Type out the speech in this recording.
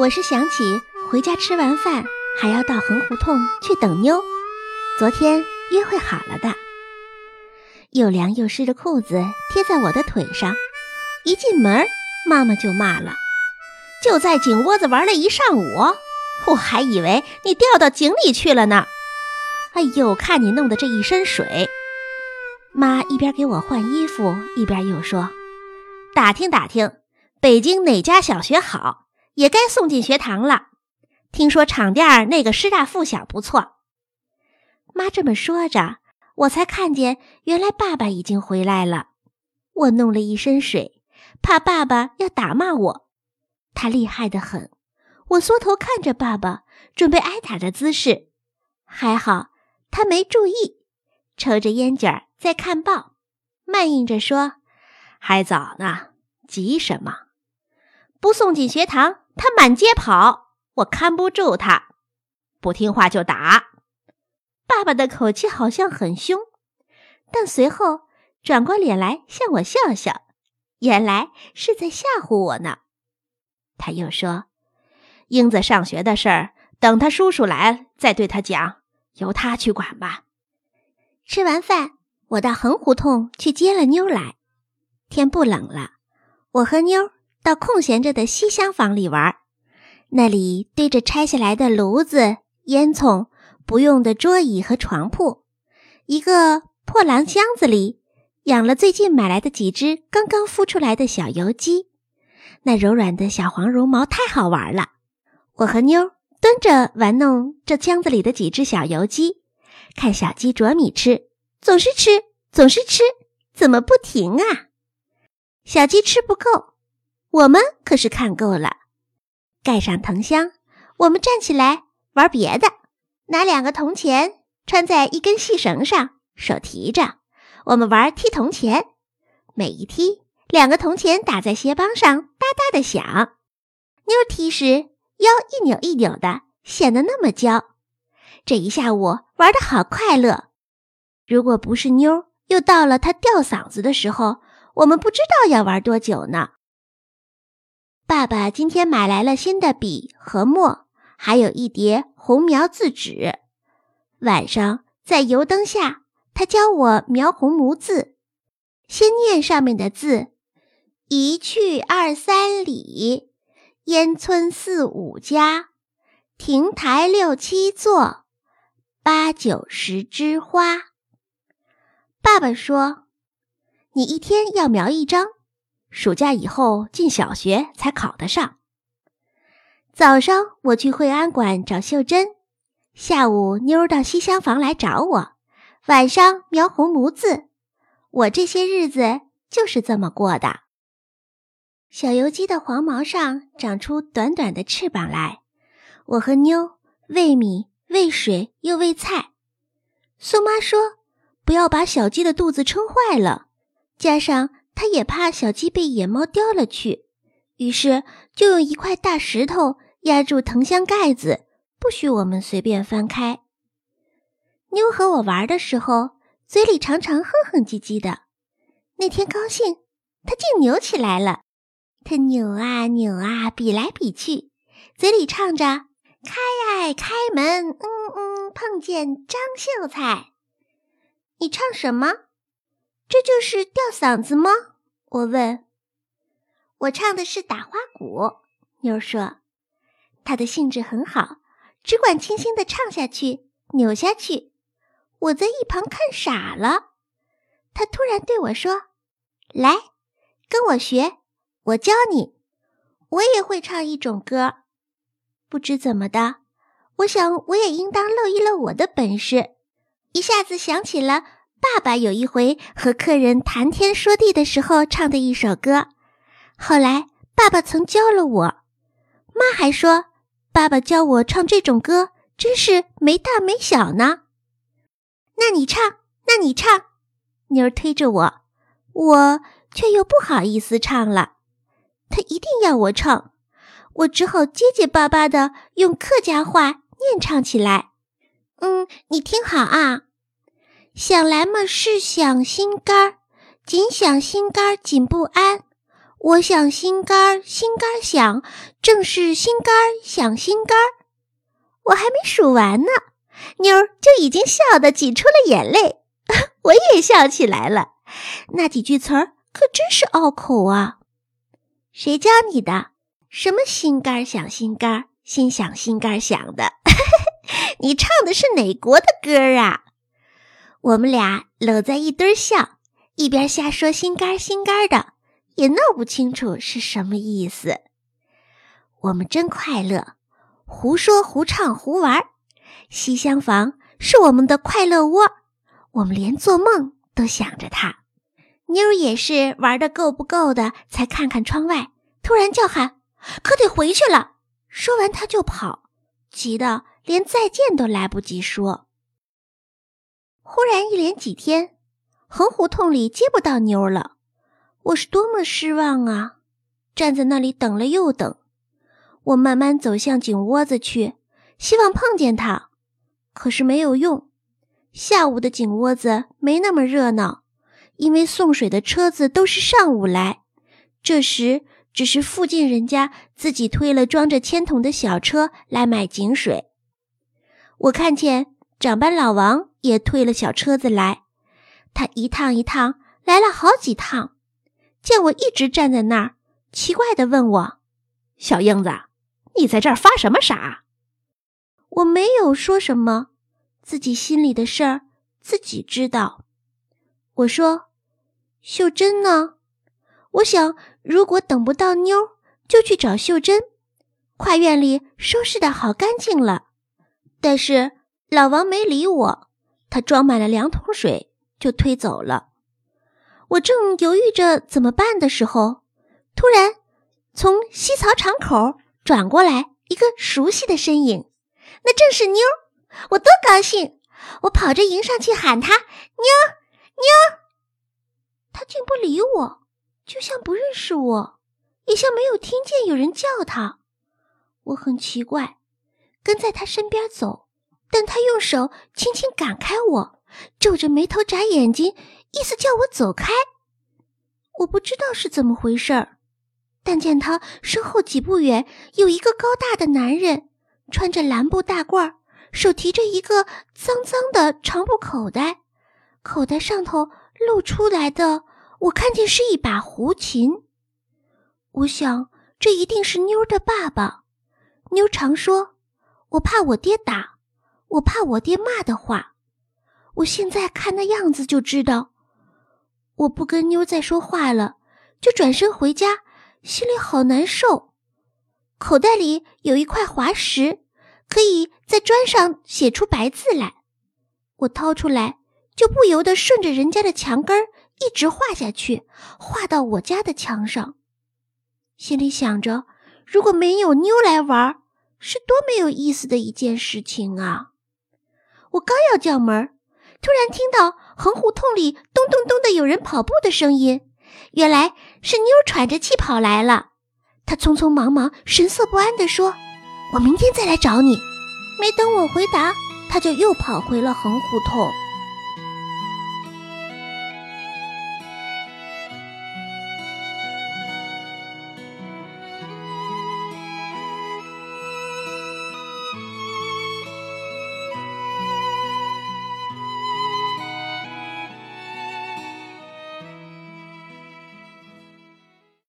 我是想起回家吃完饭还要到横胡同去等妞，昨天约会好了的。又凉又湿的裤子贴在我的腿上，一进门妈妈就骂了：“就在井窝子玩了一上午，我还以为你掉到井里去了呢。”哎呦，看你弄的这一身水！妈一边给我换衣服，一边又说：“打听打听，北京哪家小学好？”也该送进学堂了。听说厂店那个师大附小不错。妈这么说着，我才看见原来爸爸已经回来了。我弄了一身水，怕爸爸要打骂我。他厉害的很。我缩头看着爸爸，准备挨打的姿势。还好他没注意，抽着烟卷在看报，慢应着说：“还早呢，急什么？不送进学堂。”他满街跑，我看不住他，不听话就打。爸爸的口气好像很凶，但随后转过脸来向我笑笑，原来是在吓唬我呢。他又说：“英子上学的事儿，等他叔叔来再对他讲，由他去管吧。”吃完饭，我到横胡同去接了妞来。天不冷了，我和妞。到空闲着的西厢房里玩，那里堆着拆下来的炉子、烟囱、不用的桌椅和床铺。一个破蓝箱子里养了最近买来的几只刚刚孵出来的小油鸡，那柔软的小黄绒毛太好玩了。我和妞蹲着玩弄这箱子里的几只小油鸡，看小鸡啄米吃，总是吃，总是吃，怎么不停啊？小鸡吃不够。我们可是看够了，盖上藤箱，我们站起来玩别的。拿两个铜钱穿在一根细绳上，手提着，我们玩踢铜钱。每一踢，两个铜钱打在鞋帮上，哒哒的响。妞踢时腰一扭一扭的，显得那么娇。这一下午玩的好快乐。如果不是妞，又到了她吊嗓子的时候，我们不知道要玩多久呢。爸爸今天买来了新的笔和墨，还有一叠红描字纸。晚上在油灯下，他教我描红模字，先念上面的字：一去二三里，烟村四五家，亭台六七座，八九十枝花。爸爸说：“你一天要描一张。”暑假以后进小学才考得上。早上我去惠安馆找秀珍，下午妞到西厢房来找我，晚上描红模字。我这些日子就是这么过的。小油鸡的黄毛上长出短短的翅膀来，我和妞喂米、喂水又喂菜。苏妈说：“不要把小鸡的肚子撑坏了。”加上。他也怕小鸡被野猫叼了去，于是就用一块大石头压住藤箱盖子，不许我们随便翻开。妞和我玩的时候，嘴里常常哼哼唧唧的。那天高兴，他竟扭起来了。他扭啊扭啊，比来比去，嘴里唱着：“开呀开门，嗯嗯，碰见张秀才。”你唱什么？这就是吊嗓子吗？我问。我唱的是打花鼓。妞说，他的兴致很好，只管轻轻地唱下去，扭下去。我在一旁看傻了。他突然对我说：“来，跟我学，我教你。我也会唱一种歌。不知怎么的，我想我也应当露一露我的本事。一下子想起了。”爸爸有一回和客人谈天说地的时候唱的一首歌，后来爸爸曾教了我。妈还说，爸爸教我唱这种歌真是没大没小呢。那你唱，那你唱。妞儿推着我，我却又不好意思唱了。他一定要我唱，我只好结结巴巴的用客家话念唱起来。嗯，你听好啊。想来嘛，是想心肝儿，紧想心肝儿紧不安。我想心肝儿心肝儿想，正是心肝儿想心肝儿。我还没数完呢，妞儿就已经笑得挤出了眼泪，我也笑起来了。那几句词儿可真是拗口啊！谁教你的？什么心肝儿想心肝儿，心想心肝儿想的？你唱的是哪国的歌啊？我们俩搂在一堆笑，一边瞎说心肝心肝的。也闹不清楚是什么意思。我们真快乐，胡说胡唱胡玩。西厢房是我们的快乐窝，我们连做梦都想着它。妞也是玩的够不够的，才看看窗外，突然叫喊：“可得回去了！”说完他就跑，急得连再见都来不及说。忽然一连几天，横胡同里接不到妞了。我是多么失望啊！站在那里等了又等，我慢慢走向井窝子去，希望碰见他，可是没有用。下午的井窝子没那么热闹，因为送水的车子都是上午来，这时只是附近人家自己推了装着铅桶的小车来买井水。我看见长班老王也推了小车子来，他一趟一趟来了好几趟。见我一直站在那儿，奇怪的问我：“小英子，你在这儿发什么傻？”我没有说什么，自己心里的事儿自己知道。我说：“秀珍呢？我想，如果等不到妞，就去找秀珍。跨院里收拾的好干净了。”但是老王没理我，他装满了两桶水就推走了。我正犹豫着怎么办的时候，突然从西槽场口转过来一个熟悉的身影，那正是妞。我多高兴！我跑着迎上去喊她：“妞，妞儿！”她竟不理我，就像不认识我，也像没有听见有人叫她。我很奇怪，跟在她身边走，但他用手轻轻赶开我，皱着眉头眨眼睛。意思叫我走开，我不知道是怎么回事儿，但见他身后几步远有一个高大的男人，穿着蓝布大褂，手提着一个脏脏的长布口袋，口袋上头露出来的，我看见是一把胡琴。我想这一定是妞的爸爸。妞常说：“我怕我爹打，我怕我爹骂的话。”我现在看那样子就知道。我不跟妞再说话了，就转身回家，心里好难受。口袋里有一块滑石，可以在砖上写出白字来。我掏出来，就不由得顺着人家的墙根一直画下去，画到我家的墙上。心里想着，如果没有妞来玩，是多没有意思的一件事情啊！我刚要叫门。突然听到横胡同里咚咚咚的有人跑步的声音，原来是妞喘着气跑来了。她匆匆忙忙、神色不安地说：“我明天再来找你。”没等我回答，她就又跑回了横胡同。